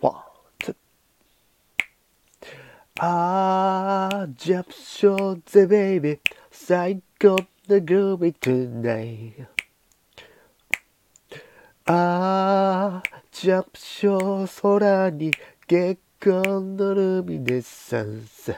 One, two。あー、 jump しようぜ baby。最高の groovy tonight あー、ジャンプショー空に月光のルミネサンス。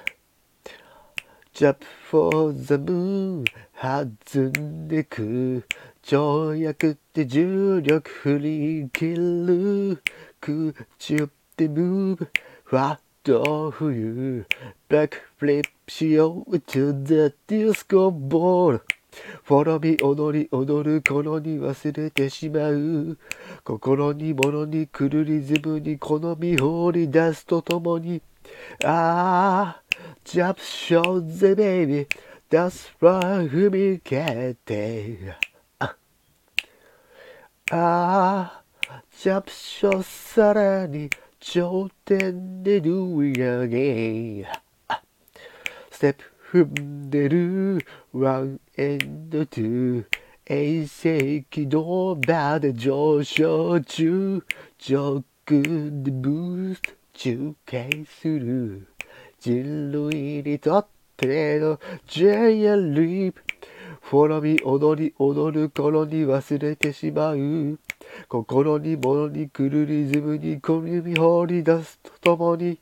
Jump for the moon 弾んでく跳躍って重力振り切る空中で move ファット冬バックフリップしよう to the disco ball フォロミ踊り踊る頃に忘れてしまう。心に物に来るリズムに好み放り出すとともに。ああジャンプショーぜベイビー。ダスファー踏み消て。ああジャプショさらに頂点でドゥイアゲステップ踏んでるワンエンドツー。衛星軌道場で上昇中。上空でブースト中継する。人類にとっての JL リープ。フォロミ踊り踊る頃に忘れてしまう心に物に来るリズムに込み放り出すとともに